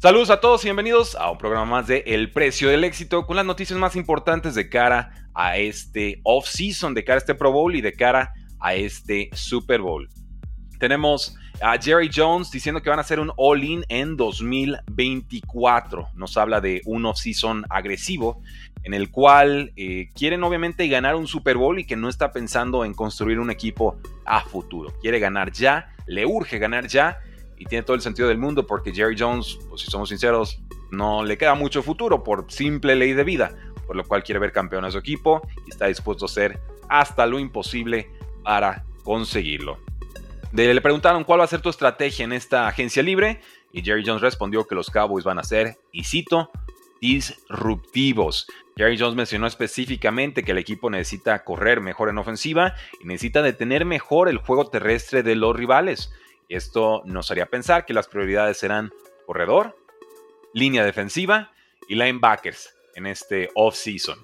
Saludos a todos y bienvenidos a un programa más de El Precio del Éxito con las noticias más importantes de cara a este off-season, de cara a este Pro Bowl y de cara a este Super Bowl. Tenemos a Jerry Jones diciendo que van a hacer un all-in en 2024. Nos habla de un off-season agresivo en el cual eh, quieren obviamente ganar un Super Bowl y que no está pensando en construir un equipo a futuro. Quiere ganar ya, le urge ganar ya y tiene todo el sentido del mundo porque Jerry Jones, pues si somos sinceros, no le queda mucho futuro por simple ley de vida, por lo cual quiere ver campeón a su equipo y está dispuesto a hacer hasta lo imposible para conseguirlo. le preguntaron cuál va a ser tu estrategia en esta agencia libre y Jerry Jones respondió que los Cowboys van a ser, y cito, disruptivos. Jerry Jones mencionó específicamente que el equipo necesita correr mejor en ofensiva y necesita detener mejor el juego terrestre de los rivales. Esto nos haría pensar que las prioridades serán corredor, línea defensiva y linebackers en este off-season.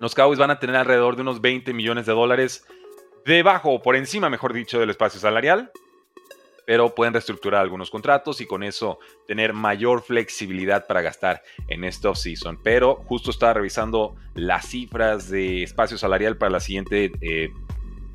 Los Cowboys van a tener alrededor de unos 20 millones de dólares debajo o por encima, mejor dicho, del espacio salarial, pero pueden reestructurar algunos contratos y con eso tener mayor flexibilidad para gastar en este off-season. Pero justo estaba revisando las cifras de espacio salarial para la siguiente eh,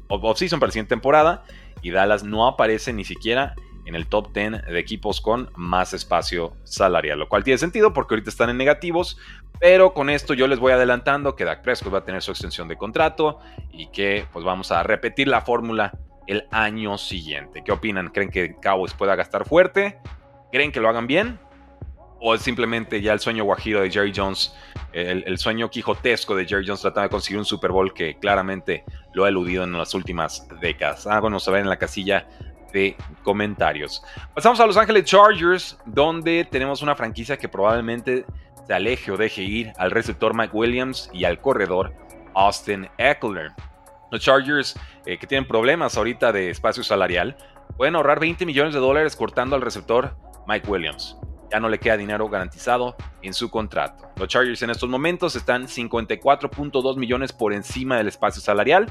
off-season, para la siguiente temporada, y Dallas no aparece ni siquiera en el top 10 de equipos con más espacio salarial, lo cual tiene sentido porque ahorita están en negativos, pero con esto yo les voy adelantando que Dak Prescott va a tener su extensión de contrato y que pues vamos a repetir la fórmula el año siguiente. ¿Qué opinan? ¿Creen que Cowboys pueda gastar fuerte? ¿Creen que lo hagan bien? ¿O es simplemente ya el sueño guajiro de Jerry Jones, el, sueño quijotesco de Jerry Jones tratando de conseguir un Super Bowl que claramente lo ha eludido en las últimas décadas? Háganos ver en la casilla de comentarios. Pasamos a Los Ángeles Chargers, donde tenemos una franquicia que probablemente se aleje o deje ir al receptor Mike Williams y al corredor Austin Eckler. Los Chargers, eh, que tienen problemas ahorita de espacio salarial, pueden ahorrar 20 millones de dólares cortando al receptor Mike Williams. Ya no le queda dinero garantizado en su contrato. Los Chargers en estos momentos están 54.2 millones por encima del espacio salarial,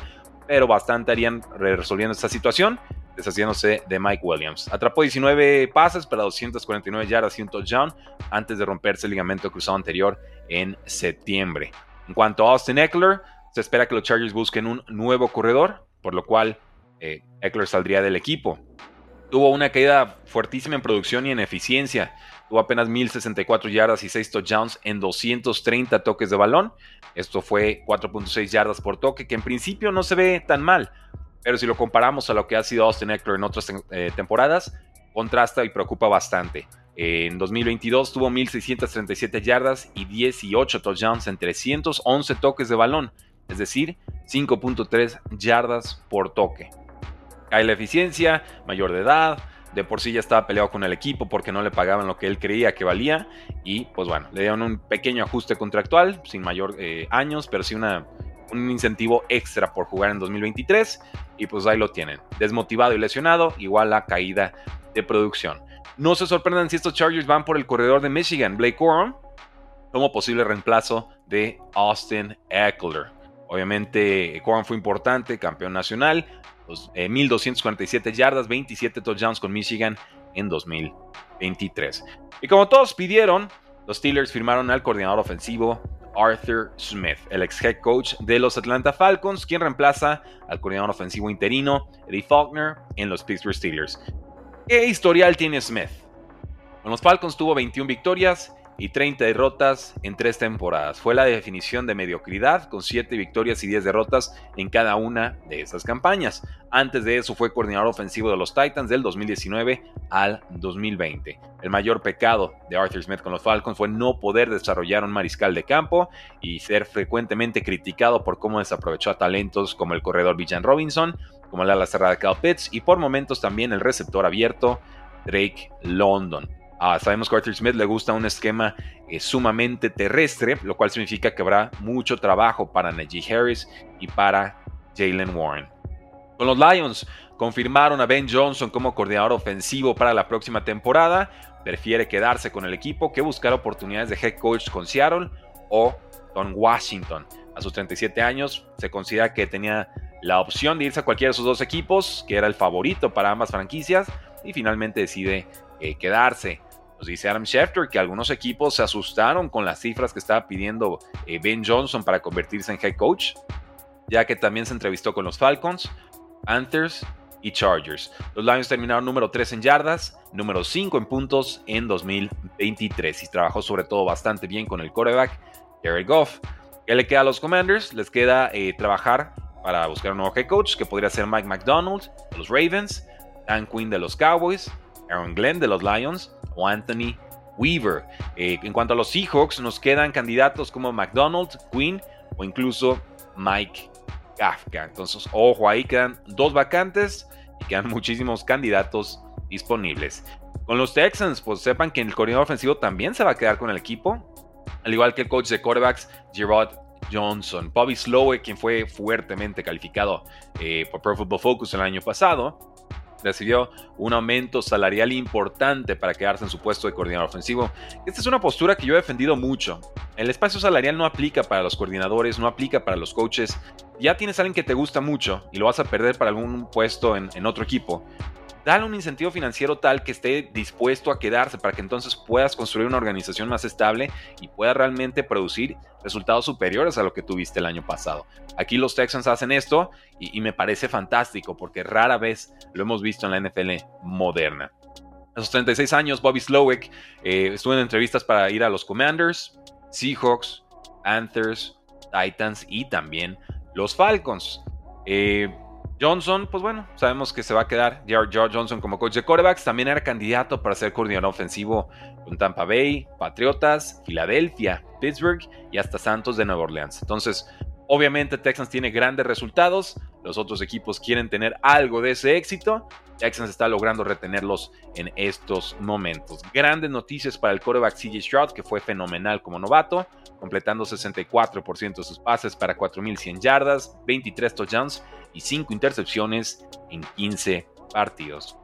pero bastante harían resolviendo esta situación, deshaciéndose de Mike Williams. Atrapó 19 pases para 249 yardas y un touchdown antes de romperse el ligamento cruzado anterior en septiembre. En cuanto a Austin Eckler, se espera que los Chargers busquen un nuevo corredor, por lo cual eh, Eckler saldría del equipo. Tuvo una caída fuertísima en producción y en eficiencia. Tuvo apenas 1064 yardas y 6 touchdowns en 230 toques de balón. Esto fue 4.6 yardas por toque, que en principio no se ve tan mal. Pero si lo comparamos a lo que ha sido Austin Eckler en otras eh, temporadas, contrasta y preocupa bastante. En 2022 tuvo 1637 yardas y 18 touchdowns en 311 toques de balón es decir, 5.3 yardas por toque. Cae la eficiencia, mayor de edad, de por sí ya estaba peleado con el equipo porque no le pagaban lo que él creía que valía y pues bueno, le dieron un pequeño ajuste contractual, sin mayor eh, años, pero sí una, un incentivo extra por jugar en 2023 y pues ahí lo tienen, desmotivado y lesionado, igual la caída de producción. No se sorprendan si estos Chargers van por el corredor de Michigan, Blake Corum, como posible reemplazo de Austin Eckler. Obviamente, Coran fue importante, campeón nacional, 1247 eh, yardas, 27 touchdowns con Michigan en 2023. Y como todos pidieron, los Steelers firmaron al coordinador ofensivo Arthur Smith, el ex head coach de los Atlanta Falcons, quien reemplaza al coordinador ofensivo interino Eddie Faulkner en los Pittsburgh Steelers. ¿Qué historial tiene Smith? Con los Falcons tuvo 21 victorias y 30 derrotas en tres temporadas. Fue la definición de mediocridad, con 7 victorias y 10 derrotas en cada una de esas campañas. Antes de eso fue coordinador ofensivo de los Titans del 2019 al 2020. El mayor pecado de Arthur Smith con los Falcons fue no poder desarrollar un mariscal de campo y ser frecuentemente criticado por cómo desaprovechó a talentos como el corredor Villan Robinson, como el ala cerrada Cal Pitts y por momentos también el receptor abierto Drake London. Sabemos que Arthur Smith le gusta un esquema eh, sumamente terrestre, lo cual significa que habrá mucho trabajo para Najee Harris y para Jalen Warren. Con los Lions confirmaron a Ben Johnson como coordinador ofensivo para la próxima temporada. Prefiere quedarse con el equipo que buscar oportunidades de head coach con Seattle o con Washington. A sus 37 años se considera que tenía la opción de irse a cualquiera de sus dos equipos, que era el favorito para ambas franquicias, y finalmente decide eh, quedarse. Nos dice Adam Schefter que algunos equipos se asustaron con las cifras que estaba pidiendo eh, Ben Johnson para convertirse en head coach, ya que también se entrevistó con los Falcons, Panthers y Chargers. Los Lions terminaron número 3 en yardas, número 5 en puntos en 2023 y trabajó sobre todo bastante bien con el quarterback Jared Goff. ¿Qué le queda a los Commanders? Les queda eh, trabajar para buscar un nuevo head coach, que podría ser Mike McDonald de los Ravens, Dan Quinn de los Cowboys, Aaron Glenn de los Lions o Anthony Weaver. Eh, en cuanto a los Seahawks, nos quedan candidatos como McDonald, Quinn o incluso Mike Kafka. Entonces, ojo, ahí quedan dos vacantes y quedan muchísimos candidatos disponibles. Con los Texans, pues sepan que el coordinador ofensivo también se va a quedar con el equipo, al igual que el coach de quarterbacks, Gerard Johnson. Bobby Slowe, quien fue fuertemente calificado eh, por Pro Football Focus el año pasado, recibió un aumento salarial importante para quedarse en su puesto de coordinador ofensivo. Esta es una postura que yo he defendido mucho. El espacio salarial no aplica para los coordinadores, no aplica para los coaches. Ya tienes a alguien que te gusta mucho y lo vas a perder para algún puesto en, en otro equipo dale un incentivo financiero tal que esté dispuesto a quedarse para que entonces puedas construir una organización más estable y pueda realmente producir resultados superiores a lo que tuviste el año pasado. Aquí los Texans hacen esto y, me parece fantástico porque rara vez lo hemos visto en la NFL moderna. A sus 36 años, Bobby Slowick eh, estuvo en entrevistas para ir a los Commanders, Seahawks, Panthers, Titans y también los Falcons. Eh, Johnson, pues bueno, sabemos que se va a quedar George Johnson como coach de quarterbacks. También era candidato para ser coordinador ofensivo con Tampa Bay, Patriotas, Filadelfia, Pittsburgh y hasta Santos de Nueva Orleans. Entonces, obviamente Texans tiene grandes resultados. Los otros equipos quieren tener algo de ese éxito. Texans está logrando retenerlos en estos momentos. Grandes noticias para el quarterback CJ Stroud, que fue fenomenal como novato, completando 64% de sus pases para 4.100 yardas, 23 touchdowns y 5 intercepciones en 15 partidos.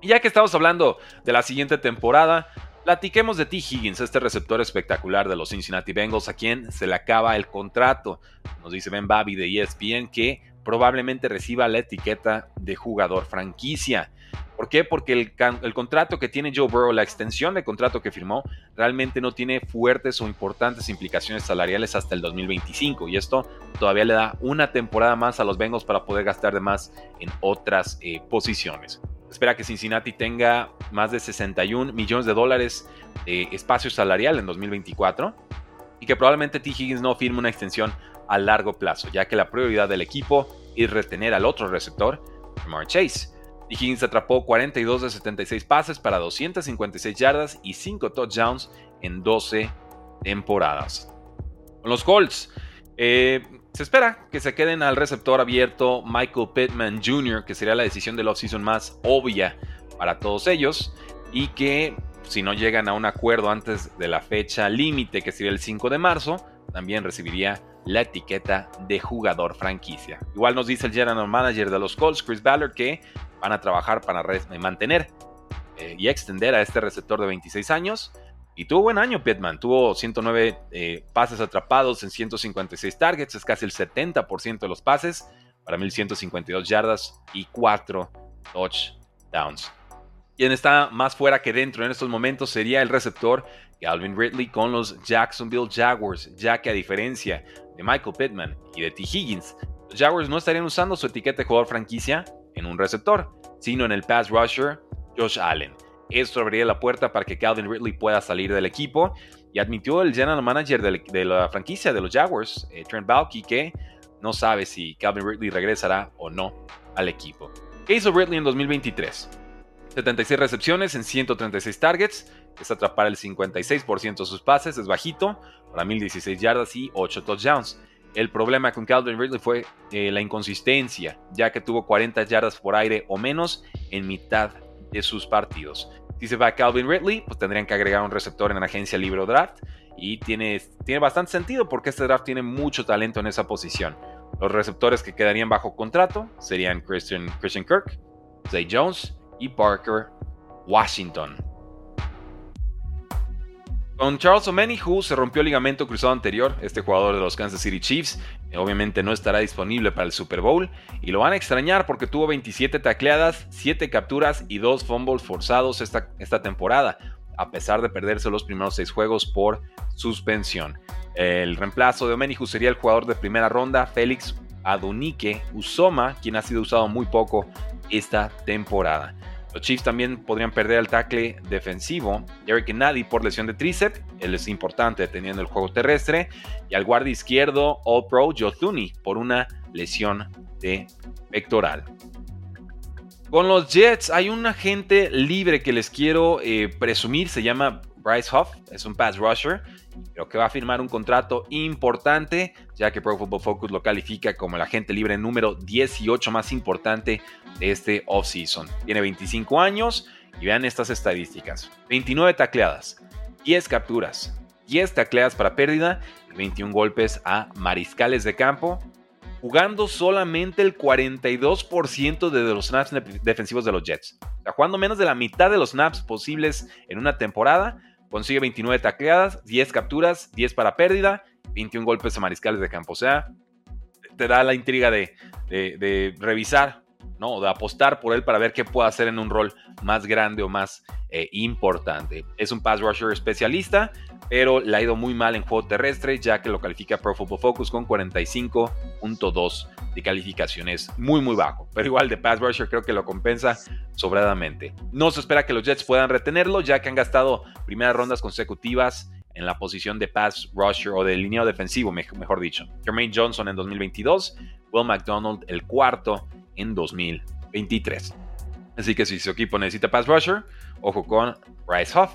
Y ya que estamos hablando de la siguiente temporada, platiquemos de T. Higgins, este receptor espectacular de los Cincinnati Bengals, a quien se le acaba el contrato. Nos dice Ben Babi de ESPN que probablemente reciba la etiqueta de jugador franquicia. ¿Por qué? Porque el, contrato que tiene Joe Burrow, la extensión de contrato que firmó, realmente no tiene fuertes o importantes implicaciones salariales hasta el 2025. Y esto todavía le da una temporada más a los Bengals para poder gastar de más en otras eh, posiciones. Espera que Cincinnati tenga más de 61 millones de dólares de espacio salarial en 2024 y que probablemente T. Higgins no firme una extensión a largo plazo, ya que la prioridad del equipo es retener al otro receptor, Jamar Chase. Higgins atrapó 42 de 76 pases para 256 yardas y 5 touchdowns en 12 temporadas. Con los Colts, eh, se espera que se queden al receptor abierto Michael Pittman Jr., que sería la decisión del offseason más obvia para todos ellos, y que si no llegan a un acuerdo antes de la fecha límite, que sería el 5 de marzo, también recibiría la etiqueta de jugador franquicia. Igual nos dice el general manager de los Colts, Chris Ballard, que van a trabajar para mantener eh, y extender a este receptor de 26 años. Y tuvo buen año Pittman, tuvo 109 eh, pases atrapados en 156 targets, es casi el 70% de los pases para 1152 yardas y 4 touchdowns. Quien está más fuera que dentro en estos momentos sería el receptor Calvin Ridley con los Jacksonville Jaguars, ya que a diferencia de Michael Pittman y de T. Higgins, los Jaguars no estarían usando su etiqueta de jugador franquicia en un receptor, sino en el pass rusher Josh Allen. Esto abriría la puerta para que Calvin Ridley pueda salir del equipo y admitió el general manager de la franquicia de los Jaguars, eh, Trent Baalke, que no sabe si Calvin Ridley regresará o no al equipo. ¿Qué hizo Ridley en 2023? 76 recepciones en 136 targets, es atrapar el 56% de sus pases, es bajito, para 1016 yardas y 8 touchdowns. El problema con Calvin Ridley fue eh, la inconsistencia, ya que tuvo 40 yardas por aire o menos en mitad de sus partidos. Si se va Calvin Ridley, pues tendrían que agregar un receptor en la agencia libre draft. Y tiene, tiene bastante sentido porque este draft tiene mucho talento en esa posición. Los receptores que quedarían bajo contrato serían Christian, Christian Kirk, Zay Jones y Parker Washington. Con Charles Omenihu se rompió el ligamento cruzado anterior, este jugador de los Kansas City Chiefs eh, obviamente no estará disponible para el Super Bowl y lo van a extrañar porque tuvo 27 tacleadas, 7 capturas y 2 fumbles forzados esta, esta temporada. a pesar de perderse los primeros seis juegos por suspensión. El reemplazo de Omenihu sería el jugador de primera ronda, Félix Adonique Usoma, quien ha sido usado muy poco esta temporada. Los Chiefs también podrían perder al tackle defensivo Eric Nadi por lesión de tríceps, él es importante teniendo el juego terrestre, y al guardia izquierdo All Pro Joe por una lesión de pectoral. Con los Jets hay un agente libre que les quiero eh, presumir, se llama Bryce Huff, es un pass rusher, creo que va a firmar un contrato importante, ya que Pro Football Focus lo califica como el agente libre número 18 más importante de este offseason. Tiene 25 años y vean estas estadísticas. 29 tacleadas, 10 capturas, 10 tacleadas para pérdida y 21 golpes a mariscales de campo, jugando solamente el 42% de los snaps defensivos de los Jets. O sea, jugando menos de la mitad de los snaps posibles en una temporada, consigue 29 tacleadas, 10 capturas, 10 para pérdida, 21 golpes a mariscales de campo. O sea, te da la intriga de, de revisar ¿no? de apostar por él para ver qué puede hacer en un rol más grande o más eh, importante. Es un pass rusher especialista, pero le ha ido muy mal en juego terrestre, ya que lo califica Pro Football Focus con 45.2 de calificaciones muy muy bajo. Pero igual de pass rusher creo que lo compensa sobradamente. No se espera que los Jets puedan retenerlo, ya que han gastado primeras rondas consecutivas en la posición de pass rusher o de línea defensivo, mejor dicho. Jermaine Johnson en 2022, Will McDonald el cuarto en 2023. Así que si su equipo necesita pass rusher, ojo con Bryce Huff.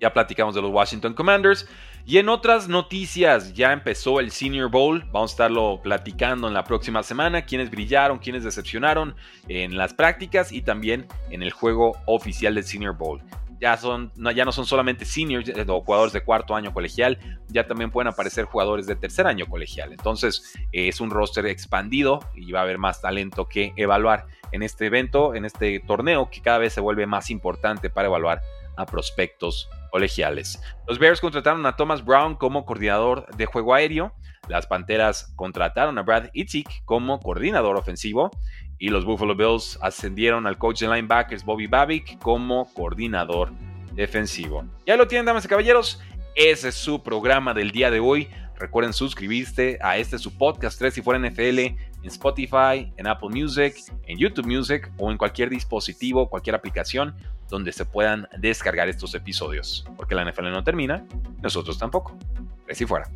Ya platicamos de los Washington Commanders. Y en otras noticias, ya empezó el Senior Bowl. Vamos a estarlo platicando en la próxima semana. Quienes brillaron, quienes decepcionaron en las prácticas y también en el juego oficial del Senior Bowl ya, son, no, ya no son solamente seniors eh, o jugadores de cuarto año colegial, ya también pueden aparecer jugadores de tercer año colegial. Entonces eh, es un roster expandido y va a haber más talento que evaluar en este evento, en este torneo que cada vez se vuelve más importante para evaluar a prospectos colegiales. Los Bears contrataron a Thomas Brown como coordinador de juego aéreo. Las Panteras contrataron a Brad Itzik como coordinador ofensivo y los Buffalo Bills ascendieron al coach de linebackers Bobby Babick como coordinador defensivo. Ya lo tienen, damas y caballeros. Ese es su programa del día de hoy. Recuerden suscribirse a este su podcast 3 si fuera NFL en Spotify, en Apple Music, en YouTube Music o en cualquier dispositivo, cualquier aplicación donde se puedan descargar estos episodios. Porque la NFL no termina, nosotros tampoco. 3 si fuera.